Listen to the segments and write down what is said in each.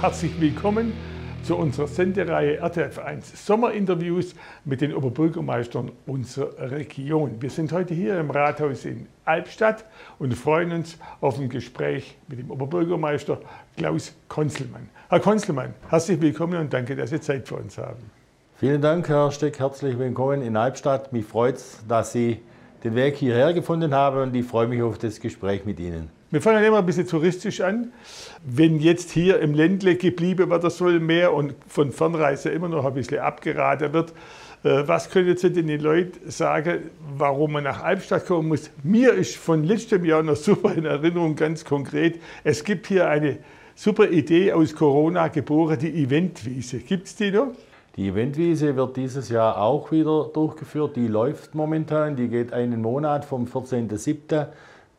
herzlich willkommen zu unserer Sendereihe RTF1 Sommerinterviews mit den Oberbürgermeistern unserer Region. Wir sind heute hier im Rathaus in Albstadt und freuen uns auf ein Gespräch mit dem Oberbürgermeister Klaus Konzelmann. Herr Konzelmann, herzlich willkommen und danke, dass Sie Zeit für uns haben. Vielen Dank, Herr Steck. Herzlich willkommen in Albstadt. Mich freut es, dass Sie den Weg hierher gefunden haben und ich freue mich auf das Gespräch mit Ihnen. Wir fangen immer ein bisschen touristisch an. Wenn jetzt hier im Ländle geblieben wird soll mehr und von Fernreise immer noch ein bisschen abgeraten wird, äh, was können Sie den Leuten sagen, warum man nach Albstadt kommen muss? Mir ist von letztem Jahr noch super in Erinnerung, ganz konkret. Es gibt hier eine super Idee aus Corona geboren, die Eventwiese. Gibt es die noch? Die Eventwiese wird dieses Jahr auch wieder durchgeführt. Die läuft momentan. Die geht einen Monat vom 14.07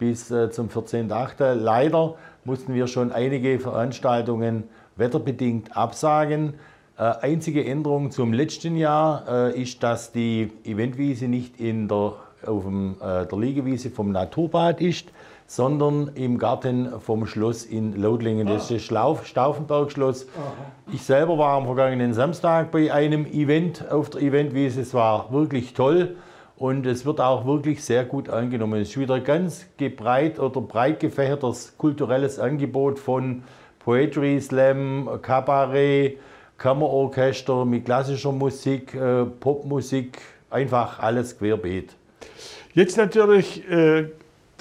bis äh, zum 14.8. Leider mussten wir schon einige Veranstaltungen wetterbedingt absagen. Äh, einzige Änderung zum letzten Jahr äh, ist, dass die Eventwiese nicht in der, auf dem, der Liegewiese vom Naturbad ist, sondern im Garten vom Schloss in Loudlingen. Das ist das Stauffenberg-Schloss. Ich selber war am vergangenen Samstag bei einem Event auf der Eventwiese. Es war wirklich toll. Und es wird auch wirklich sehr gut angenommen. Es ist wieder ganz gebreit oder breit gefächertes kulturelles Angebot von Poetry Slam, Kabarett, Kammerorchester mit klassischer Musik, äh, Popmusik, einfach alles querbeet. Jetzt natürlich, äh,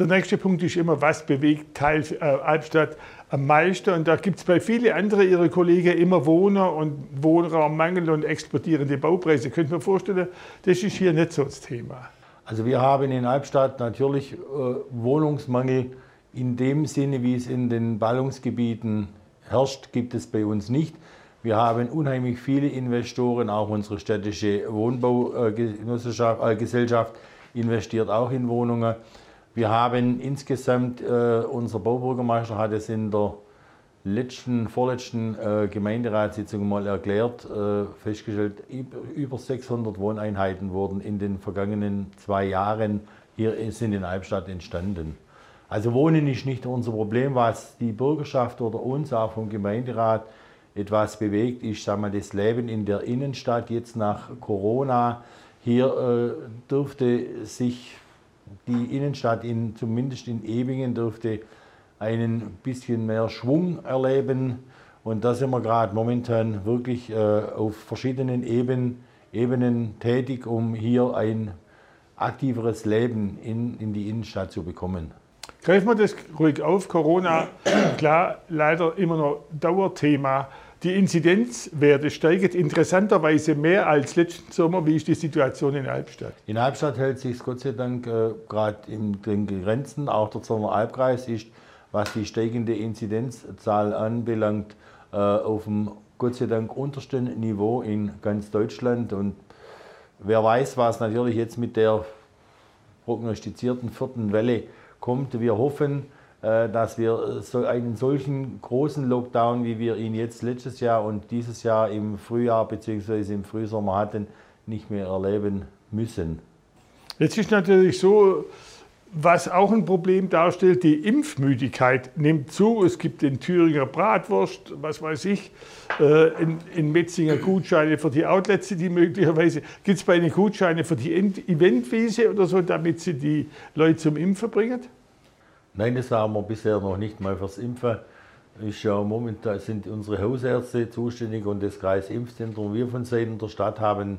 der nächste Punkt ist immer, was bewegt Teil äh, Albstadt am meisten. Und da gibt es bei vielen anderen Ihrer Kollegen immer Wohner und Wohnraummangel und explodierende Baupreise. Könnt ihr mir vorstellen, das ist hier nicht so das Thema. Also wir haben in Albstadt natürlich äh, Wohnungsmangel in dem Sinne, wie es in den Ballungsgebieten herrscht, gibt es bei uns nicht. Wir haben unheimlich viele Investoren, auch unsere städtische Wohnbaugesellschaft äh, investiert auch in Wohnungen. Wir haben insgesamt, äh, unser Baubürgermeister hat es in der letzten, vorletzten äh, Gemeinderatssitzung mal erklärt, äh, festgestellt, über 600 Wohneinheiten wurden in den vergangenen zwei Jahren hier sind in Albstadt entstanden. Also Wohnen ist nicht unser Problem, was die Bürgerschaft oder uns auch vom Gemeinderat etwas bewegt, ist sagen wir, das Leben in der Innenstadt jetzt nach Corona. Hier äh, dürfte sich die Innenstadt, in, zumindest in Ebingen, dürfte ein bisschen mehr Schwung erleben. Und da sind wir gerade momentan wirklich äh, auf verschiedenen Ebenen, Ebenen tätig, um hier ein aktiveres Leben in, in die Innenstadt zu bekommen. Greifen wir das ruhig auf. Corona, klar, leider immer noch Dauerthema. Die Inzidenzwerte steigen interessanterweise mehr als letzten Sommer. Wie ist die Situation in Albstadt? In Albstadt hält sich Gott sei Dank äh, gerade in den Grenzen. Auch der Zerner Albkreis ist, was die steigende Inzidenzzahl anbelangt, äh, auf dem Gott sei Dank untersten Niveau in ganz Deutschland. Und wer weiß, was natürlich jetzt mit der prognostizierten vierten Welle kommt. Wir hoffen, dass wir so einen solchen großen Lockdown, wie wir ihn jetzt letztes Jahr und dieses Jahr im Frühjahr bzw. im Frühsommer hatten, nicht mehr erleben müssen. Jetzt ist natürlich so, was auch ein Problem darstellt, die Impfmüdigkeit nimmt zu. Es gibt den Thüringer Bratwurst, was weiß ich, äh, in, in Metzinger Gutscheine für die Outlets, die möglicherweise, gibt es bei Ihnen Gutscheine für die Eventwiese oder so, damit Sie die Leute zum Impfen bringen? Nein, das haben wir bisher noch nicht mal fürs Impfen. Ist ja momentan sind unsere Hausärzte zuständig und das Kreisimpfzentrum. Wir von Seiten der Stadt haben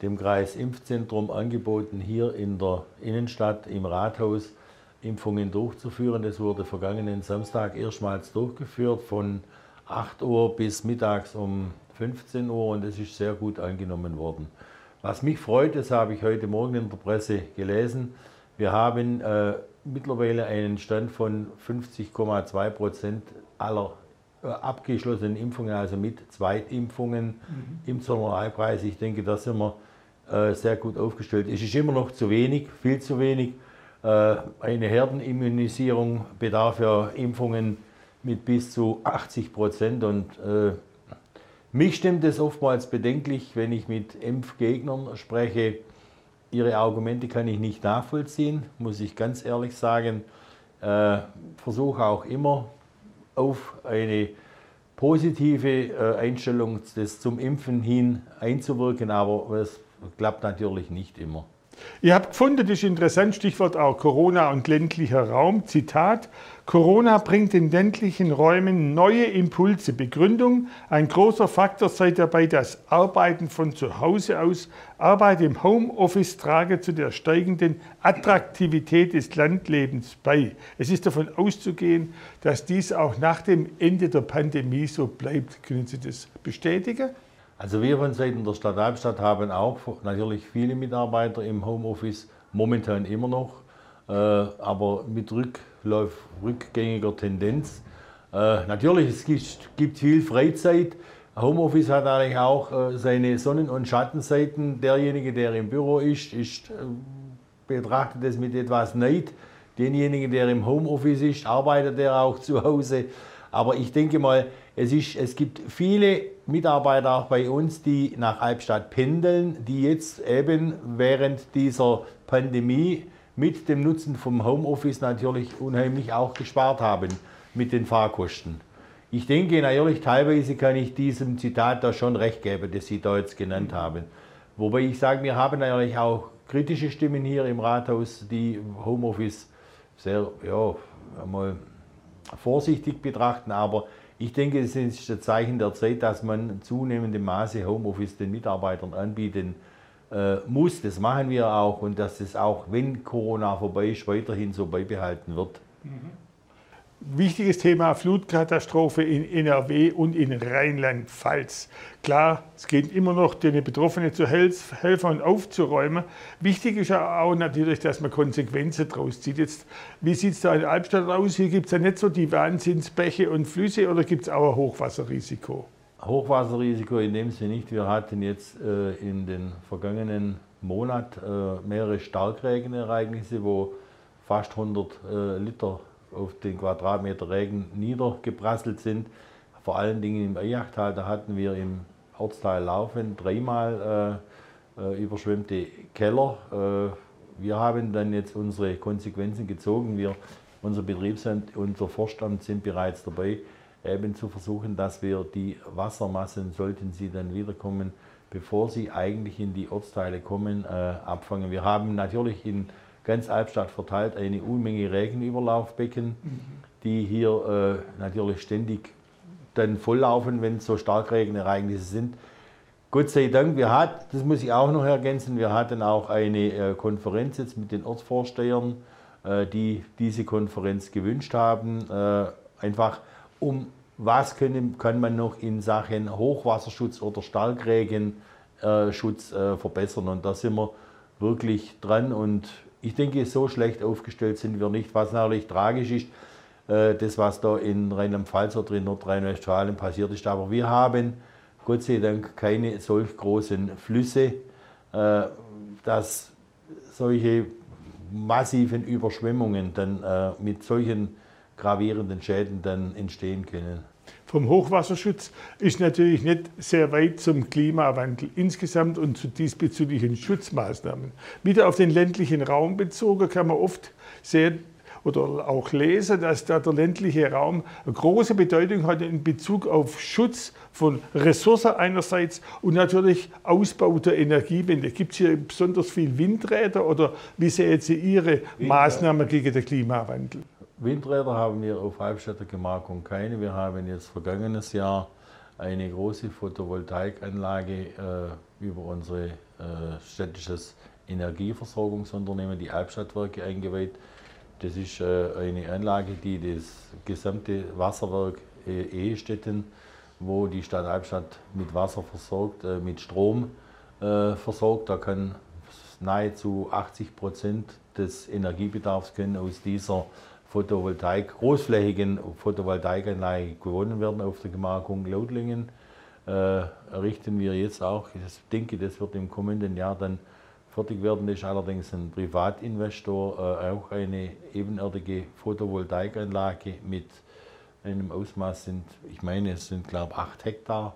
dem Kreisimpfzentrum angeboten, hier in der Innenstadt im Rathaus Impfungen durchzuführen. Das wurde vergangenen Samstag erstmals durchgeführt von 8 Uhr bis mittags um 15 Uhr und es ist sehr gut angenommen worden. Was mich freut, das habe ich heute Morgen in der Presse gelesen, wir haben äh, mittlerweile einen Stand von 50,2 Prozent aller äh, abgeschlossenen Impfungen, also mit Zweitimpfungen mhm. im Zonalpreis. Ich denke, da sind wir äh, sehr gut aufgestellt. Es ist immer noch zu wenig, viel zu wenig. Äh, eine Herdenimmunisierung bedarf ja Impfungen mit bis zu 80 Prozent und äh, mich stimmt es oftmals bedenklich, wenn ich mit Impfgegnern spreche, Ihre Argumente kann ich nicht nachvollziehen, muss ich ganz ehrlich sagen. Äh, versuche auch immer auf eine positive äh, Einstellung das zum Impfen hin einzuwirken, aber es klappt natürlich nicht immer. Ihr habt gefunden, das ist interessant, Stichwort auch Corona und ländlicher Raum. Zitat, Corona bringt den ländlichen Räumen neue Impulse. Begründung, ein großer Faktor sei dabei das Arbeiten von zu Hause aus. Arbeit im Homeoffice trage zu der steigenden Attraktivität des Landlebens bei. Es ist davon auszugehen, dass dies auch nach dem Ende der Pandemie so bleibt. Können Sie das bestätigen? Also wir von Seiten der Stadt Albstadt haben auch natürlich viele Mitarbeiter im Homeoffice, momentan immer noch, äh, aber mit Rücklauf, rückgängiger Tendenz. Äh, natürlich, es gibt, gibt, viel Freizeit. Homeoffice hat eigentlich auch äh, seine Sonnen- und Schattenseiten. Derjenige, der im Büro ist, ist äh, betrachtet es mit etwas Neid. Denjenigen, der im Homeoffice ist, arbeitet er auch zu Hause. Aber ich denke mal, es, ist, es gibt viele Mitarbeiter auch bei uns, die nach Albstadt pendeln, die jetzt eben während dieser Pandemie mit dem Nutzen vom Homeoffice natürlich unheimlich auch gespart haben mit den Fahrkosten. Ich denke natürlich, teilweise kann ich diesem Zitat da schon recht geben, das Sie da jetzt genannt haben. Wobei ich sage, wir haben natürlich auch kritische Stimmen hier im Rathaus, die Homeoffice sehr, ja, einmal vorsichtig betrachten, aber ich denke, es ist ein Zeichen der Zeit, dass man zunehmendem Maße Homeoffice den Mitarbeitern anbieten äh, muss. Das machen wir auch und dass es auch, wenn Corona vorbei ist, weiterhin so beibehalten wird. Wichtiges Thema Flutkatastrophe in NRW und in Rheinland-Pfalz. Klar, es geht immer noch, den Betroffenen zu helfen und aufzuräumen. Wichtig ist auch natürlich, dass man Konsequenzen daraus zieht. Jetzt, wie sieht es da in Albstadt aus? Hier gibt es ja nicht so die Wahnsinnsbäche und Flüsse oder gibt es auch ein Hochwasserrisiko? Hochwasserrisiko in dem Sinne nicht. Wir hatten jetzt äh, in den vergangenen Monat äh, mehrere Starkregenereignisse, wo fast 100 äh, Liter auf den Quadratmeter Regen niedergeprasselt sind. Vor allen Dingen im Eyachtal, da hatten wir im Ortsteil Laufen dreimal äh, äh, überschwemmte Keller. Äh, wir haben dann jetzt unsere Konsequenzen gezogen. Wir, unser Betriebsamt, unser Forstamt sind bereits dabei, eben zu versuchen, dass wir die Wassermassen, sollten sie dann wiederkommen, bevor sie eigentlich in die Ortsteile kommen, äh, abfangen. Wir haben natürlich in ganz Albstadt verteilt eine Unmenge Regenüberlaufbecken, mhm. die hier äh, natürlich ständig dann volllaufen, wenn so Starkregenereignisse sind. Gott sei Dank, wir hatten, das muss ich auch noch ergänzen, wir hatten auch eine äh, Konferenz jetzt mit den Ortsvorstehern, äh, die diese Konferenz gewünscht haben, äh, einfach um was können, kann man noch in Sachen Hochwasserschutz oder Starkregenschutz verbessern. Und da sind wir wirklich dran und ich denke, so schlecht aufgestellt sind wir nicht, was natürlich tragisch ist, äh, das, was da in Rheinland-Pfalz oder in Nordrhein-Westfalen passiert ist. Aber wir haben Gott sei Dank keine solch großen Flüsse, äh, dass solche massiven Überschwemmungen dann äh, mit solchen gravierenden Schäden dann entstehen können vom Hochwasserschutz ist natürlich nicht sehr weit zum Klimawandel insgesamt und zu diesbezüglichen Schutzmaßnahmen. Wieder auf den ländlichen Raum bezogen kann man oft sehen oder auch lesen, dass da der ländliche Raum eine große Bedeutung hat in Bezug auf Schutz von Ressourcen einerseits und natürlich Ausbau der Energiewende. Gibt es hier besonders viel Windräder oder wie sehen Sie Ihre Maßnahmen gegen den Klimawandel? Windräder haben wir auf Halbstädter Gemarkung keine. Wir haben jetzt vergangenes Jahr eine große Photovoltaikanlage äh, über unser äh, städtisches Energieversorgungsunternehmen, die Albstadtwerke, eingeweiht. Das ist äh, eine Anlage, die das gesamte Wasserwerk äh, Ehestetten, wo die Stadt Albstadt mit Wasser versorgt, äh, mit Strom äh, versorgt. Da kann nahezu 80 Prozent des Energiebedarfs können aus dieser Photovoltaik, großflächigen Photovoltaikanlage gewonnen werden auf der Gemarkung Lautlingen. Äh, errichten wir jetzt auch. Ich denke, das wird im kommenden Jahr dann fertig werden. Das ist allerdings ein Privatinvestor, äh, auch eine ebenerdige Photovoltaikanlage mit einem Ausmaß sind, ich meine, es sind glaube ich 8 Hektar.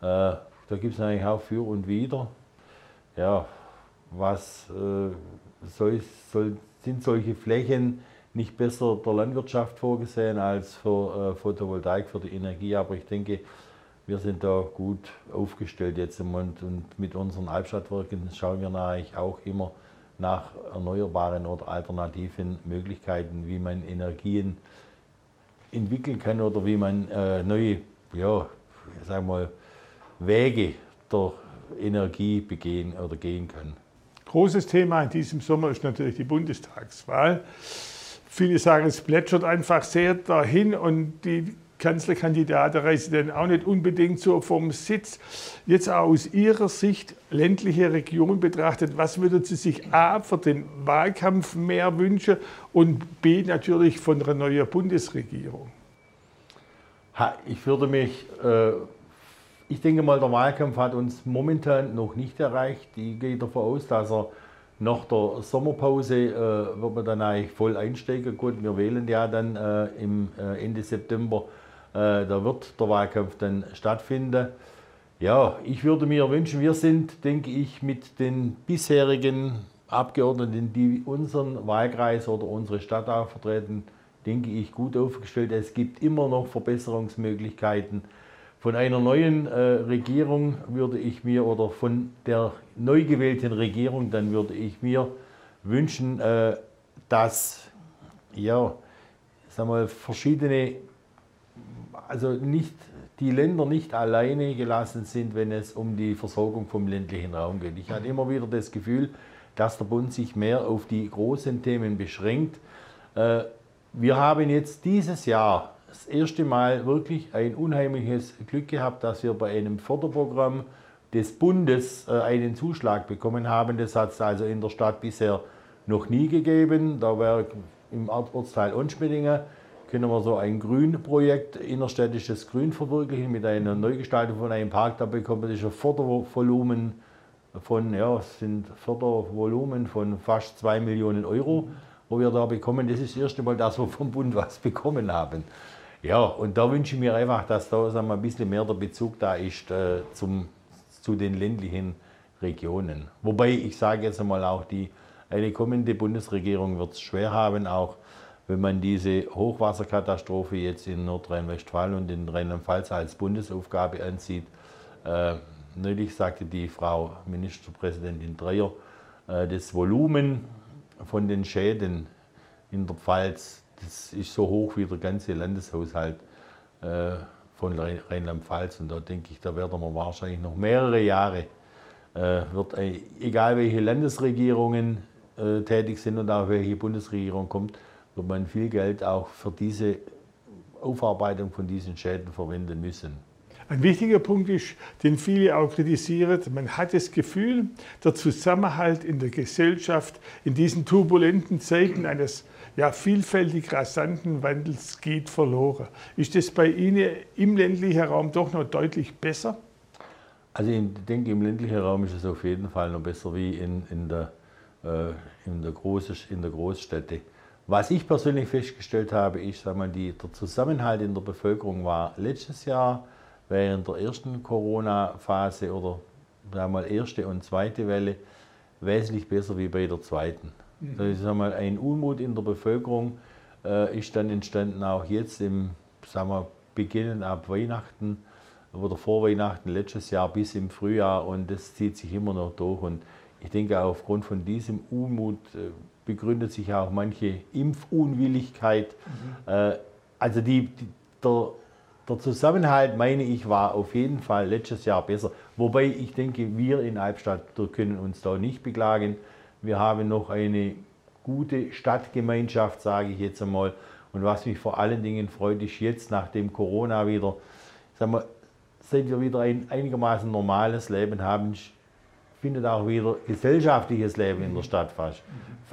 Äh, da gibt es eigentlich auch für und wieder. Ja, was äh, soll, soll, sind solche Flächen, nicht besser der Landwirtschaft vorgesehen als für äh, Photovoltaik, für die Energie. Aber ich denke, wir sind da gut aufgestellt jetzt im Moment und mit unseren Albstadtwerken schauen wir natürlich auch immer nach erneuerbaren oder alternativen Möglichkeiten, wie man Energien entwickeln kann oder wie man äh, neue, ja, sagen wir, Wege der Energie begehen oder gehen kann. Großes Thema in diesem Sommer ist natürlich die Bundestagswahl. Viele sagen, es plätschert einfach sehr dahin und die Kanzlerkandidaten reisen dann auch nicht unbedingt so vom Sitz. Jetzt auch aus Ihrer Sicht, ländliche Region betrachtet, was würden Sie sich A für den Wahlkampf mehr wünschen und B natürlich von einer neuen Bundesregierung? Ich würde mich, äh, ich denke mal, der Wahlkampf hat uns momentan noch nicht erreicht. Ich gehe davon aus, dass er nach der Sommerpause äh, wird man dann eigentlich voll einsteigen. Gut, wir wählen ja dann äh, im äh, Ende September äh, da wird der Wahlkampf dann stattfinden. Ja, ich würde mir wünschen, wir sind, denke ich, mit den bisherigen Abgeordneten, die unseren Wahlkreis oder unsere Stadt auch vertreten, denke ich, gut aufgestellt. Es gibt immer noch Verbesserungsmöglichkeiten. Von einer neuen äh, Regierung würde ich mir, oder von der neu gewählten Regierung, dann würde ich mir wünschen, äh, dass ja, sag mal, verschiedene also nicht, die Länder nicht alleine gelassen sind, wenn es um die Versorgung vom ländlichen Raum geht. Ich hatte immer wieder das Gefühl, dass der Bund sich mehr auf die großen Themen beschränkt. Äh, wir haben jetzt dieses Jahr das erste Mal wirklich ein unheimliches Glück gehabt, dass wir bei einem Förderprogramm des Bundes äh, einen Zuschlag bekommen haben. Das hat es also in der Stadt bisher noch nie gegeben. Da wäre im Ortsteil Onschmiddingen können wir so ein Grünprojekt, innerstädtisches Grün verwirklichen mit einer Neugestaltung von einem Park. Da bekommt man ein Fördervolumen von, ja, sind Fördervolumen von fast 2 Millionen Euro, wo wir da bekommen. Das ist das erste Mal, dass wir vom Bund was bekommen haben. Ja, und da wünsche ich mir einfach, dass da sagen wir, ein bisschen mehr der Bezug da ist äh, zum, zu den ländlichen Regionen. Wobei ich sage jetzt einmal auch, die, eine kommende Bundesregierung wird es schwer haben, auch wenn man diese Hochwasserkatastrophe jetzt in Nordrhein-Westfalen und in Rheinland-Pfalz als Bundesaufgabe ansieht. Äh, neulich sagte die Frau Ministerpräsidentin Dreyer, äh, das Volumen von den Schäden in der Pfalz, das ist so hoch wie der ganze Landeshaushalt äh, von Rheinland-Pfalz. Und da denke ich, da werden wir wahrscheinlich noch mehrere Jahre, äh, wird, egal welche Landesregierungen äh, tätig sind und auch welche Bundesregierung kommt, wird man viel Geld auch für diese Aufarbeitung von diesen Schäden verwenden müssen. Ein wichtiger Punkt ist, den viele auch kritisieren, man hat das Gefühl, der Zusammenhalt in der Gesellschaft in diesen turbulenten Zeiten eines ja, vielfältig rasanten Wandels geht verloren. Ist das bei Ihnen im ländlichen Raum doch noch deutlich besser? Also ich denke, im ländlichen Raum ist es auf jeden Fall noch besser wie in, in, der, äh, in, der, Groß, in der Großstädte. Was ich persönlich festgestellt habe, ist, sag mal, die, der Zusammenhalt in der Bevölkerung war letztes Jahr während der ersten Corona-Phase oder sag mal, erste und zweite Welle wesentlich besser wie bei der zweiten. Mhm. Das ist einmal ein Unmut in der Bevölkerung äh, ist dann entstanden, auch jetzt im sagen wir, Beginnen ab Weihnachten oder vor Weihnachten letztes Jahr bis im Frühjahr und das zieht sich immer noch durch. Und ich denke, aufgrund von diesem Unmut äh, begründet sich auch manche Impfunwilligkeit. Mhm. Äh, also die, die, der, der Zusammenhalt, meine ich, war auf jeden Fall letztes Jahr besser. Wobei ich denke, wir in Albstadt können uns da nicht beklagen. Wir haben noch eine gute Stadtgemeinschaft, sage ich jetzt einmal. Und was mich vor allen Dingen freut, ist jetzt nach dem Corona wieder, sagen wir, seit wir wieder ein einigermaßen normales Leben haben, findet auch wieder gesellschaftliches Leben in der Stadt fast,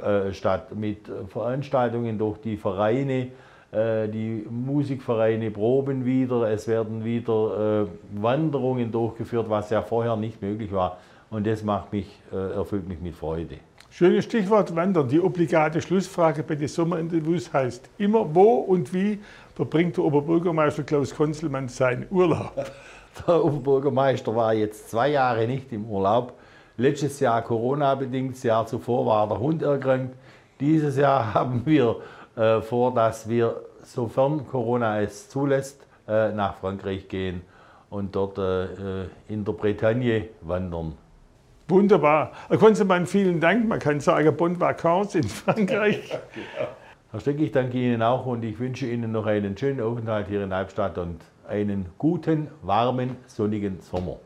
äh, statt. Mit Veranstaltungen durch die Vereine, die Musikvereine proben wieder, es werden wieder äh, Wanderungen durchgeführt, was ja vorher nicht möglich war. Und das macht mich, äh, erfüllt mich mit Freude. Schönes Stichwort Wandern. Die obligate Schlussfrage bei den Sommerinterviews heißt immer, wo und wie verbringt der Oberbürgermeister Klaus Konzelmann seinen Urlaub? Der Oberbürgermeister war jetzt zwei Jahre nicht im Urlaub. Letztes Jahr Corona-bedingt, das Jahr zuvor war der Hund erkrankt. Dieses Jahr haben wir äh, äh, vor, dass wir, sofern Corona es zulässt, äh, nach Frankreich gehen und dort äh, in der Bretagne wandern. Wunderbar. Herr Konzemann, vielen Dank. Man kann sagen, Bon Vacances in Frankreich. Herr Steck, ich danke Ihnen auch und ich wünsche Ihnen noch einen schönen Aufenthalt hier in Albstadt und einen guten, warmen, sonnigen Sommer.